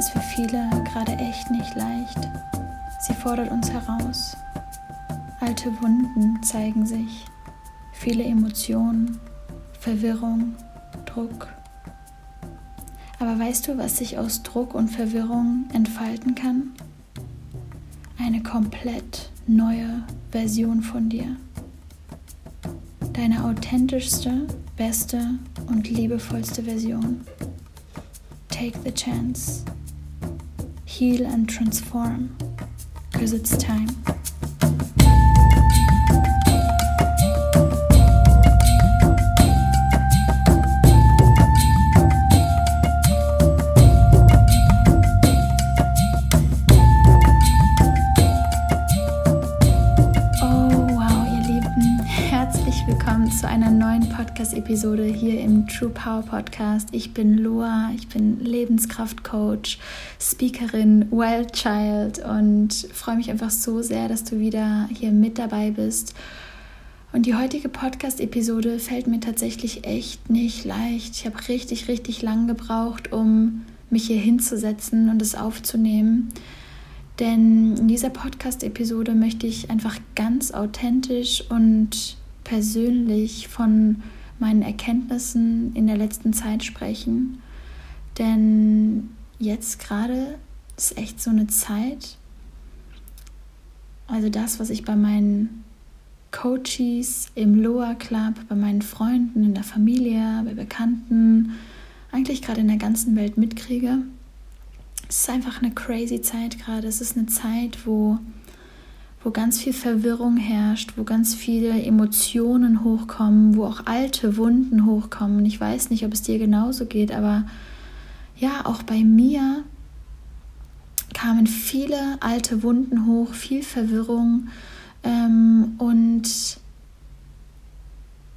ist für viele gerade echt nicht leicht. Sie fordert uns heraus. Alte Wunden zeigen sich, viele Emotionen, Verwirrung, Druck. Aber weißt du, was sich aus Druck und Verwirrung entfalten kann? Eine komplett neue Version von dir. Deine authentischste, beste und liebevollste Version. Take the chance. Heal and transform. Because it's time. Podcast-Episode hier im True Power Podcast. Ich bin Loa, ich bin Lebenskraftcoach, Speakerin, Wild Child und freue mich einfach so sehr, dass du wieder hier mit dabei bist. Und die heutige Podcast-Episode fällt mir tatsächlich echt nicht leicht. Ich habe richtig, richtig lang gebraucht, um mich hier hinzusetzen und es aufzunehmen. Denn in dieser Podcast-Episode möchte ich einfach ganz authentisch und persönlich von meinen Erkenntnissen in der letzten Zeit sprechen. Denn jetzt gerade ist echt so eine Zeit, also das, was ich bei meinen Coaches im Loa Club, bei meinen Freunden, in der Familie, bei Bekannten, eigentlich gerade in der ganzen Welt mitkriege. Es ist einfach eine crazy Zeit gerade. Es ist eine Zeit, wo wo ganz viel Verwirrung herrscht, wo ganz viele Emotionen hochkommen, wo auch alte Wunden hochkommen. Ich weiß nicht, ob es dir genauso geht, aber ja, auch bei mir kamen viele alte Wunden hoch, viel Verwirrung ähm, und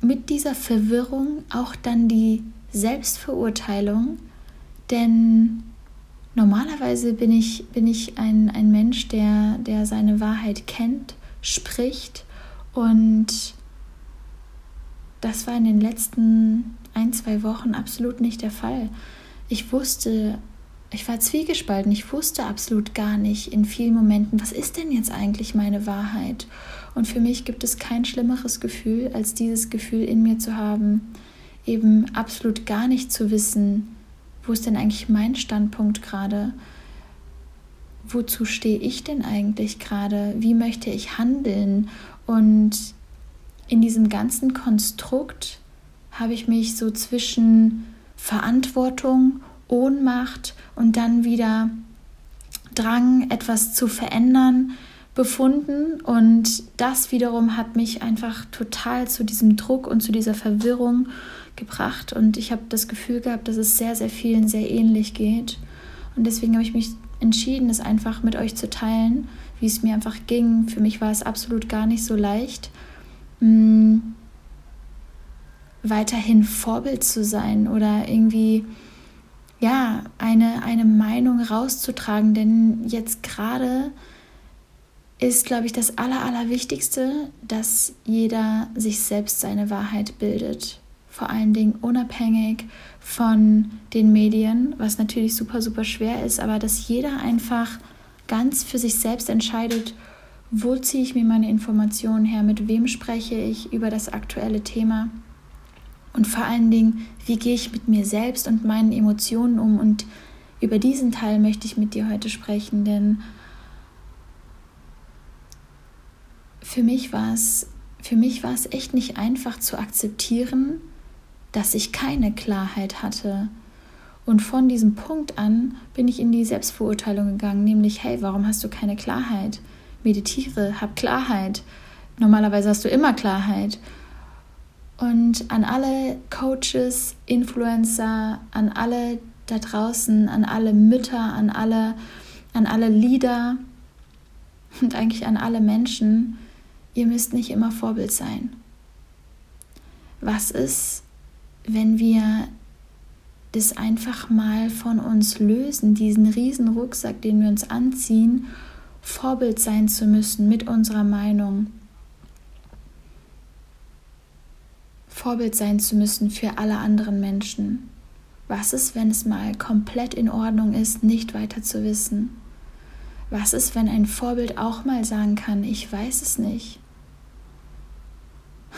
mit dieser Verwirrung auch dann die Selbstverurteilung, denn Normalerweise bin ich, bin ich ein, ein Mensch, der, der seine Wahrheit kennt, spricht und das war in den letzten ein, zwei Wochen absolut nicht der Fall. Ich wusste, ich war zwiegespalten, ich wusste absolut gar nicht in vielen Momenten, was ist denn jetzt eigentlich meine Wahrheit? Und für mich gibt es kein schlimmeres Gefühl, als dieses Gefühl in mir zu haben, eben absolut gar nicht zu wissen, wo ist denn eigentlich mein Standpunkt gerade? Wozu stehe ich denn eigentlich gerade? Wie möchte ich handeln? Und in diesem ganzen Konstrukt habe ich mich so zwischen Verantwortung, Ohnmacht und dann wieder Drang, etwas zu verändern, befunden. Und das wiederum hat mich einfach total zu diesem Druck und zu dieser Verwirrung gebracht und ich habe das Gefühl gehabt, dass es sehr, sehr vielen sehr ähnlich geht. Und deswegen habe ich mich entschieden, das einfach mit euch zu teilen, wie es mir einfach ging. Für mich war es absolut gar nicht so leicht, mh, mm, weiterhin Vorbild zu sein oder irgendwie ja, eine, eine Meinung rauszutragen, denn jetzt gerade ist, glaube ich, das Aller, Allerwichtigste, dass jeder sich selbst seine Wahrheit bildet vor allen Dingen unabhängig von den Medien, was natürlich super, super schwer ist, aber dass jeder einfach ganz für sich selbst entscheidet, wo ziehe ich mir meine Informationen her, mit wem spreche ich über das aktuelle Thema und vor allen Dingen, wie gehe ich mit mir selbst und meinen Emotionen um und über diesen Teil möchte ich mit dir heute sprechen, denn für mich war es für mich war es echt nicht einfach zu akzeptieren, dass ich keine Klarheit hatte. Und von diesem Punkt an bin ich in die Selbstverurteilung gegangen, nämlich, hey, warum hast du keine Klarheit? Meditiere, hab Klarheit. Normalerweise hast du immer Klarheit. Und an alle Coaches, Influencer, an alle da draußen, an alle Mütter, an alle, an alle Leader und eigentlich an alle Menschen, ihr müsst nicht immer Vorbild sein. Was ist, wenn wir das einfach mal von uns lösen, diesen riesen Rucksack, den wir uns anziehen, Vorbild sein zu müssen mit unserer Meinung, Vorbild sein zu müssen für alle anderen Menschen. Was ist, wenn es mal komplett in Ordnung ist, nicht weiter zu wissen? Was ist, wenn ein Vorbild auch mal sagen kann, ich weiß es nicht?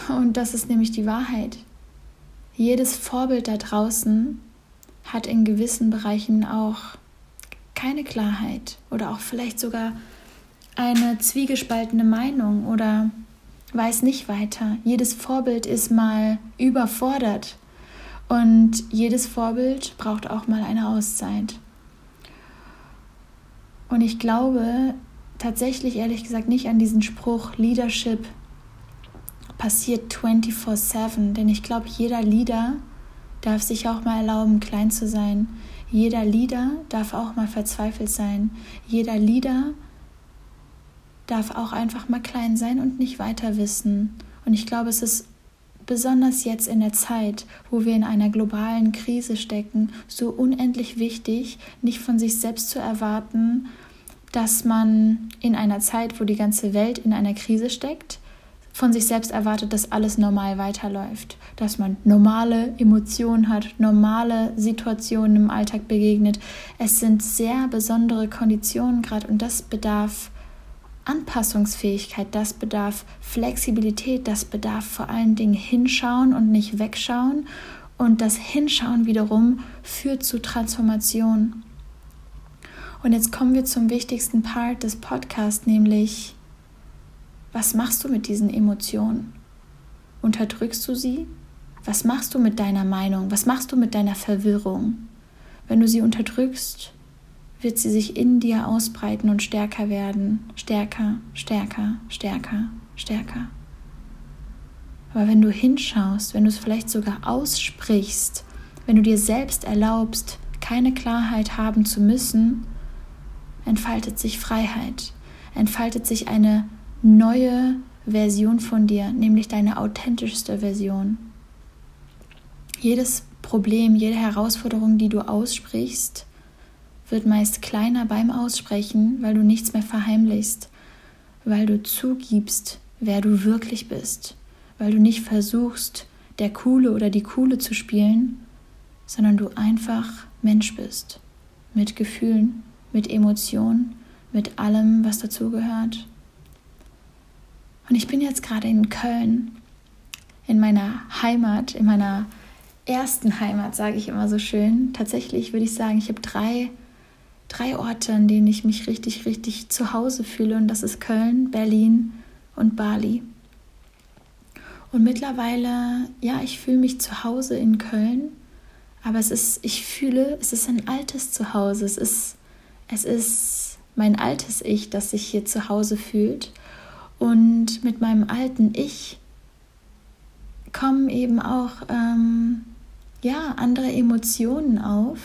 Und das ist nämlich die Wahrheit. Jedes Vorbild da draußen hat in gewissen Bereichen auch keine Klarheit oder auch vielleicht sogar eine zwiegespaltene Meinung oder weiß nicht weiter. Jedes Vorbild ist mal überfordert und jedes Vorbild braucht auch mal eine Auszeit. Und ich glaube tatsächlich ehrlich gesagt nicht an diesen Spruch Leadership passiert 24/7, denn ich glaube, jeder Leader darf sich auch mal erlauben, klein zu sein. Jeder Leader darf auch mal verzweifelt sein. Jeder Leader darf auch einfach mal klein sein und nicht weiter wissen. Und ich glaube, es ist besonders jetzt in der Zeit, wo wir in einer globalen Krise stecken, so unendlich wichtig, nicht von sich selbst zu erwarten, dass man in einer Zeit, wo die ganze Welt in einer Krise steckt, von sich selbst erwartet, dass alles normal weiterläuft, dass man normale Emotionen hat, normale Situationen im Alltag begegnet. Es sind sehr besondere Konditionen gerade und das bedarf Anpassungsfähigkeit, das bedarf Flexibilität, das bedarf vor allen Dingen hinschauen und nicht wegschauen. Und das Hinschauen wiederum führt zu Transformation. Und jetzt kommen wir zum wichtigsten Part des Podcasts, nämlich was machst du mit diesen Emotionen? Unterdrückst du sie? Was machst du mit deiner Meinung? Was machst du mit deiner Verwirrung? Wenn du sie unterdrückst, wird sie sich in dir ausbreiten und stärker werden. Stärker, stärker, stärker, stärker. Aber wenn du hinschaust, wenn du es vielleicht sogar aussprichst, wenn du dir selbst erlaubst, keine Klarheit haben zu müssen, entfaltet sich Freiheit, entfaltet sich eine neue Version von dir, nämlich deine authentischste Version. Jedes Problem, jede Herausforderung, die du aussprichst, wird meist kleiner beim Aussprechen, weil du nichts mehr verheimlichst, weil du zugibst, wer du wirklich bist, weil du nicht versuchst, der Coole oder die Coole zu spielen, sondern du einfach Mensch bist, mit Gefühlen, mit Emotionen, mit allem, was dazugehört. Und ich bin jetzt gerade in Köln, in meiner Heimat, in meiner ersten Heimat, sage ich immer so schön. Tatsächlich würde ich sagen, ich habe drei, drei Orte, an denen ich mich richtig, richtig zu Hause fühle. Und das ist Köln, Berlin und Bali. Und mittlerweile, ja, ich fühle mich zu Hause in Köln, aber es ist, ich fühle, es ist ein altes Zuhause. Es ist, es ist mein altes Ich, das sich hier zu Hause fühlt. Und mit meinem alten Ich kommen eben auch ähm, ja, andere Emotionen auf.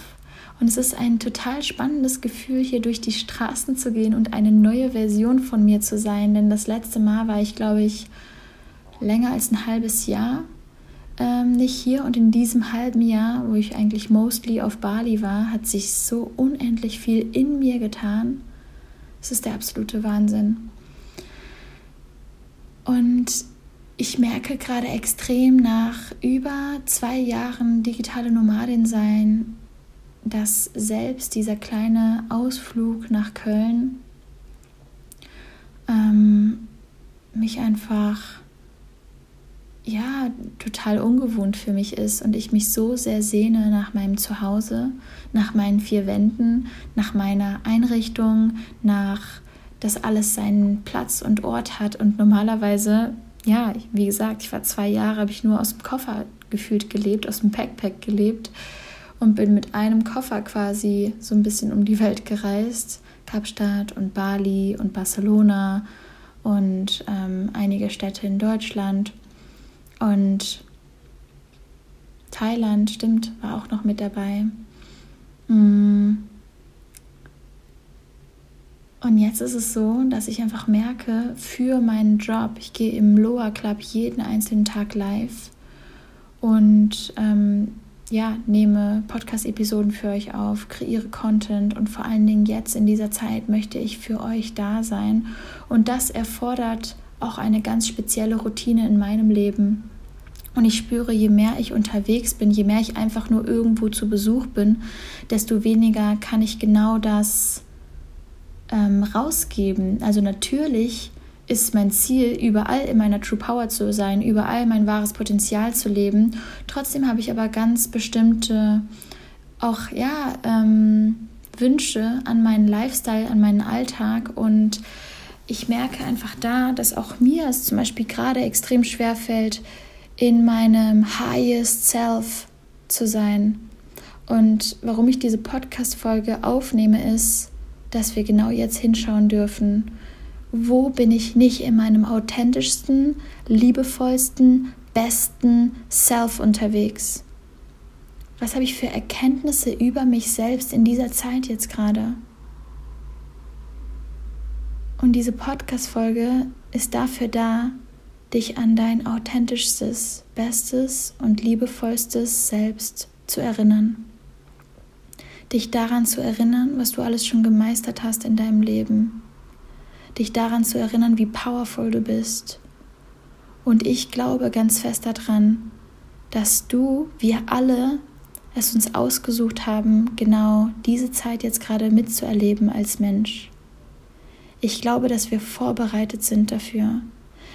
Und es ist ein total spannendes Gefühl, hier durch die Straßen zu gehen und eine neue Version von mir zu sein. Denn das letzte Mal war ich, glaube ich, länger als ein halbes Jahr ähm, nicht hier. Und in diesem halben Jahr, wo ich eigentlich mostly auf Bali war, hat sich so unendlich viel in mir getan. Es ist der absolute Wahnsinn. Und ich merke gerade extrem nach über zwei Jahren digitale Nomadin sein, dass selbst dieser kleine Ausflug nach Köln ähm, mich einfach ja total ungewohnt für mich ist und ich mich so sehr sehne nach meinem Zuhause, nach meinen vier Wänden, nach meiner Einrichtung, nach dass alles seinen Platz und Ort hat. Und normalerweise, ja, wie gesagt, ich war zwei Jahre, habe ich nur aus dem Koffer gefühlt gelebt, aus dem Backpack gelebt und bin mit einem Koffer quasi so ein bisschen um die Welt gereist. Kapstadt und Bali und Barcelona und ähm, einige Städte in Deutschland. Und Thailand, stimmt, war auch noch mit dabei. Mm. Und jetzt ist es so, dass ich einfach merke, für meinen Job, ich gehe im Loa Club jeden einzelnen Tag live und ähm, ja, nehme Podcast-Episoden für euch auf, kreiere Content und vor allen Dingen jetzt in dieser Zeit möchte ich für euch da sein. Und das erfordert auch eine ganz spezielle Routine in meinem Leben. Und ich spüre, je mehr ich unterwegs bin, je mehr ich einfach nur irgendwo zu Besuch bin, desto weniger kann ich genau das ähm, rausgeben. Also natürlich ist mein Ziel, überall in meiner True Power zu sein, überall mein wahres Potenzial zu leben. Trotzdem habe ich aber ganz bestimmte, auch ja, ähm, Wünsche an meinen Lifestyle, an meinen Alltag und ich merke einfach da, dass auch mir es zum Beispiel gerade extrem schwer fällt, in meinem highest self zu sein. Und warum ich diese Podcast-Folge aufnehme, ist, dass wir genau jetzt hinschauen dürfen. Wo bin ich nicht in meinem authentischsten, liebevollsten, besten Self unterwegs? Was habe ich für Erkenntnisse über mich selbst in dieser Zeit jetzt gerade? Und diese Podcast-Folge ist dafür da, dich an dein authentischstes, bestes und liebevollstes Selbst zu erinnern. Dich daran zu erinnern, was du alles schon gemeistert hast in deinem Leben. Dich daran zu erinnern, wie powerful du bist. Und ich glaube ganz fest daran, dass du, wir alle, es uns ausgesucht haben, genau diese Zeit jetzt gerade mitzuerleben als Mensch. Ich glaube, dass wir vorbereitet sind dafür.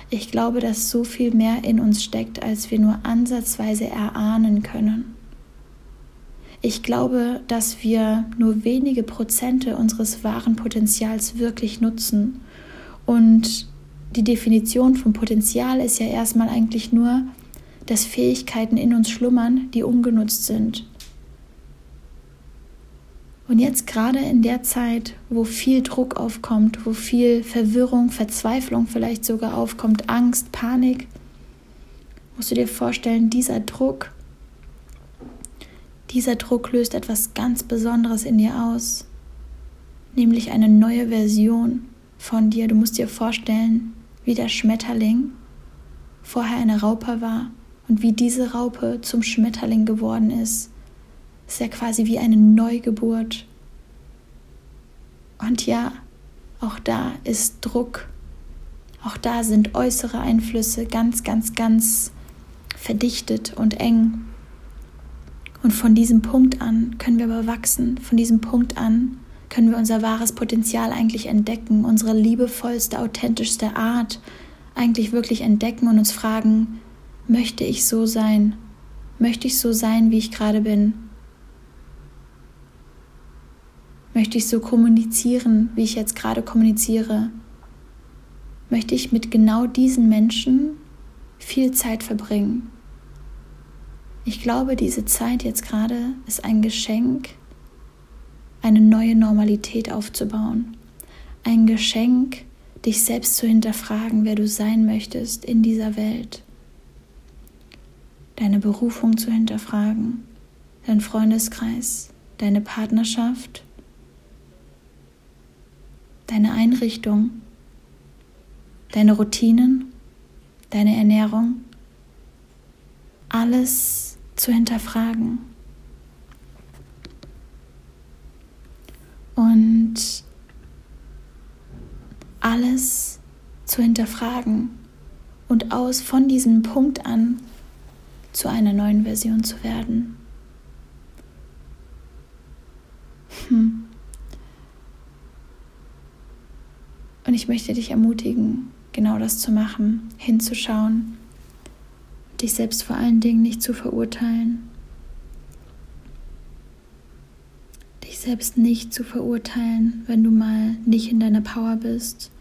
Ich glaube, dass so viel mehr in uns steckt, als wir nur ansatzweise erahnen können. Ich glaube, dass wir nur wenige Prozente unseres wahren Potenzials wirklich nutzen. Und die Definition von Potenzial ist ja erstmal eigentlich nur, dass Fähigkeiten in uns schlummern, die ungenutzt sind. Und jetzt gerade in der Zeit, wo viel Druck aufkommt, wo viel Verwirrung, Verzweiflung vielleicht sogar aufkommt, Angst, Panik, musst du dir vorstellen, dieser Druck, dieser Druck löst etwas ganz Besonderes in dir aus, nämlich eine neue Version von dir. Du musst dir vorstellen, wie der Schmetterling vorher eine Raupe war und wie diese Raupe zum Schmetterling geworden ist ist ja quasi wie eine Neugeburt. Und ja, auch da ist Druck. Auch da sind äußere Einflüsse ganz, ganz, ganz verdichtet und eng. Und von diesem Punkt an können wir aber wachsen. Von diesem Punkt an können wir unser wahres Potenzial eigentlich entdecken, unsere liebevollste, authentischste Art eigentlich wirklich entdecken und uns fragen, möchte ich so sein? Möchte ich so sein, wie ich gerade bin? Möchte ich so kommunizieren, wie ich jetzt gerade kommuniziere? Möchte ich mit genau diesen Menschen viel Zeit verbringen? Ich glaube, diese Zeit jetzt gerade ist ein Geschenk, eine neue Normalität aufzubauen. Ein Geschenk, dich selbst zu hinterfragen, wer du sein möchtest in dieser Welt. Deine Berufung zu hinterfragen, dein Freundeskreis, deine Partnerschaft, deine Einrichtung, deine Routinen, deine Ernährung, alles zu hinterfragen. Und alles zu hinterfragen und aus von diesem Punkt an zu einer neuen Version zu werden. Hm. Und ich möchte dich ermutigen, genau das zu machen, hinzuschauen, dich selbst vor allen Dingen nicht zu verurteilen, dich selbst nicht zu verurteilen, wenn du mal nicht in deiner Power bist,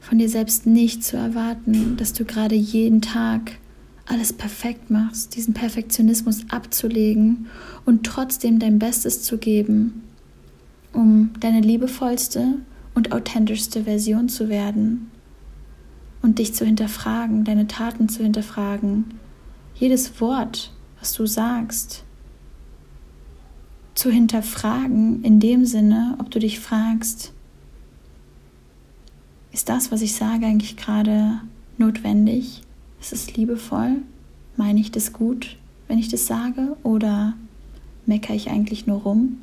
von dir selbst nicht zu erwarten, dass du gerade jeden Tag alles perfekt machst, diesen Perfektionismus abzulegen und trotzdem dein Bestes zu geben, um deine liebevollste und authentischste Version zu werden und dich zu hinterfragen, deine Taten zu hinterfragen, jedes Wort, was du sagst, zu hinterfragen in dem Sinne, ob du dich fragst, ist das, was ich sage, eigentlich gerade notwendig? Ist es liebevoll? Meine ich das gut, wenn ich das sage? Oder meckere ich eigentlich nur rum?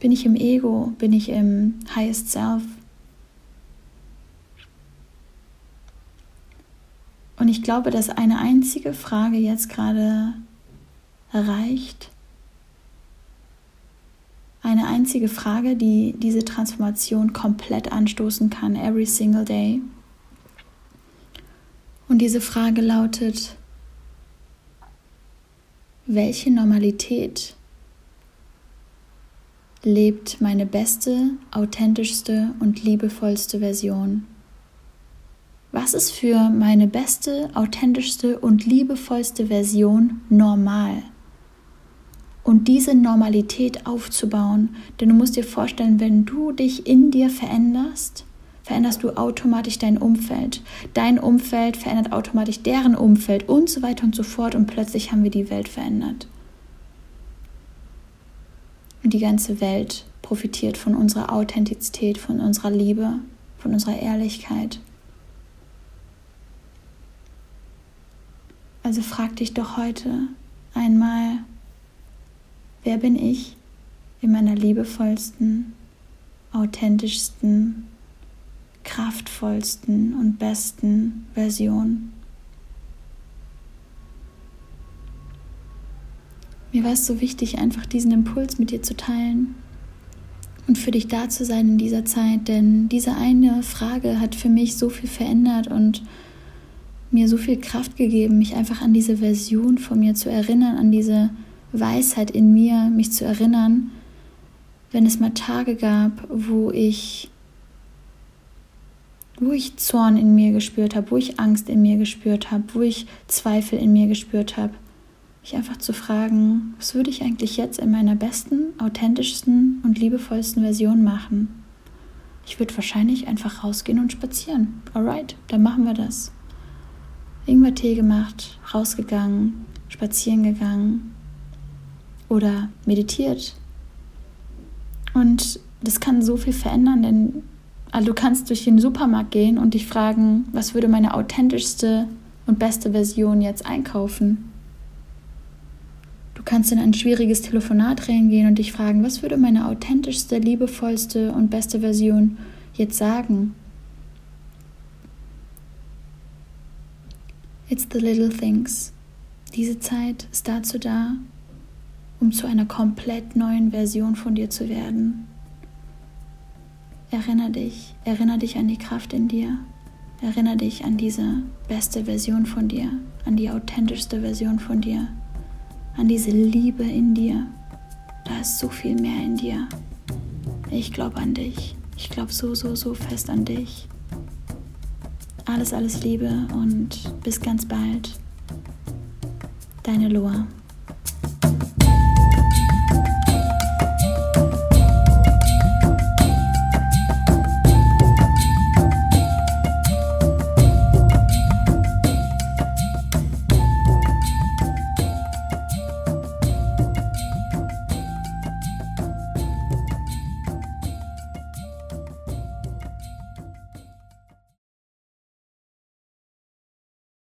Bin ich im Ego? Bin ich im Highest Self? Und ich glaube, dass eine einzige Frage jetzt gerade reicht. Eine einzige Frage, die diese Transformation komplett anstoßen kann, every single day. Und diese Frage lautet, welche Normalität lebt meine beste, authentischste und liebevollste Version? Was ist für meine beste, authentischste und liebevollste Version normal? Und diese Normalität aufzubauen, denn du musst dir vorstellen, wenn du dich in dir veränderst, veränderst du automatisch dein Umfeld. Dein Umfeld verändert automatisch deren Umfeld und so weiter und so fort und plötzlich haben wir die Welt verändert. Und die ganze Welt profitiert von unserer Authentizität, von unserer Liebe, von unserer Ehrlichkeit. Also frag dich doch heute einmal, wer bin ich in meiner liebevollsten, authentischsten, kraftvollsten und besten Version? Mir war es so wichtig, einfach diesen Impuls mit dir zu teilen und für dich da zu sein in dieser Zeit, denn diese eine Frage hat für mich so viel verändert und mir so viel Kraft gegeben, mich einfach an diese Version von mir zu erinnern, an diese Weisheit in mir, mich zu erinnern, wenn es mal Tage gab, wo ich wo ich Zorn in mir gespürt habe, wo ich Angst in mir gespürt habe, wo ich Zweifel in mir gespürt habe, mich einfach zu fragen, was würde ich eigentlich jetzt in meiner besten, authentischsten und liebevollsten Version machen? Ich würde wahrscheinlich einfach rausgehen und spazieren. Alright, dann machen wir das. Ingwer-Tee gemacht, rausgegangen, spazieren gegangen oder meditiert. Und das kann so viel verändern, denn also du kannst durch den Supermarkt gehen und dich fragen, was würde meine authentischste und beste Version jetzt einkaufen? Du kannst in ein schwieriges Telefonat reingehen und dich fragen, was würde meine authentischste, liebevollste und beste Version jetzt sagen? It's the little things. Diese Zeit ist dazu da, um zu einer komplett neuen Version von dir zu werden. Erinner dich, erinnere dich an die Kraft in dir. Erinnere dich an diese beste Version von dir, an die authentischste Version von dir, an diese Liebe in dir. Da ist so viel mehr in dir. Ich glaube an dich. Ich glaube so, so, so fest an dich. Alles, alles Liebe und bis ganz bald. Deine Loa.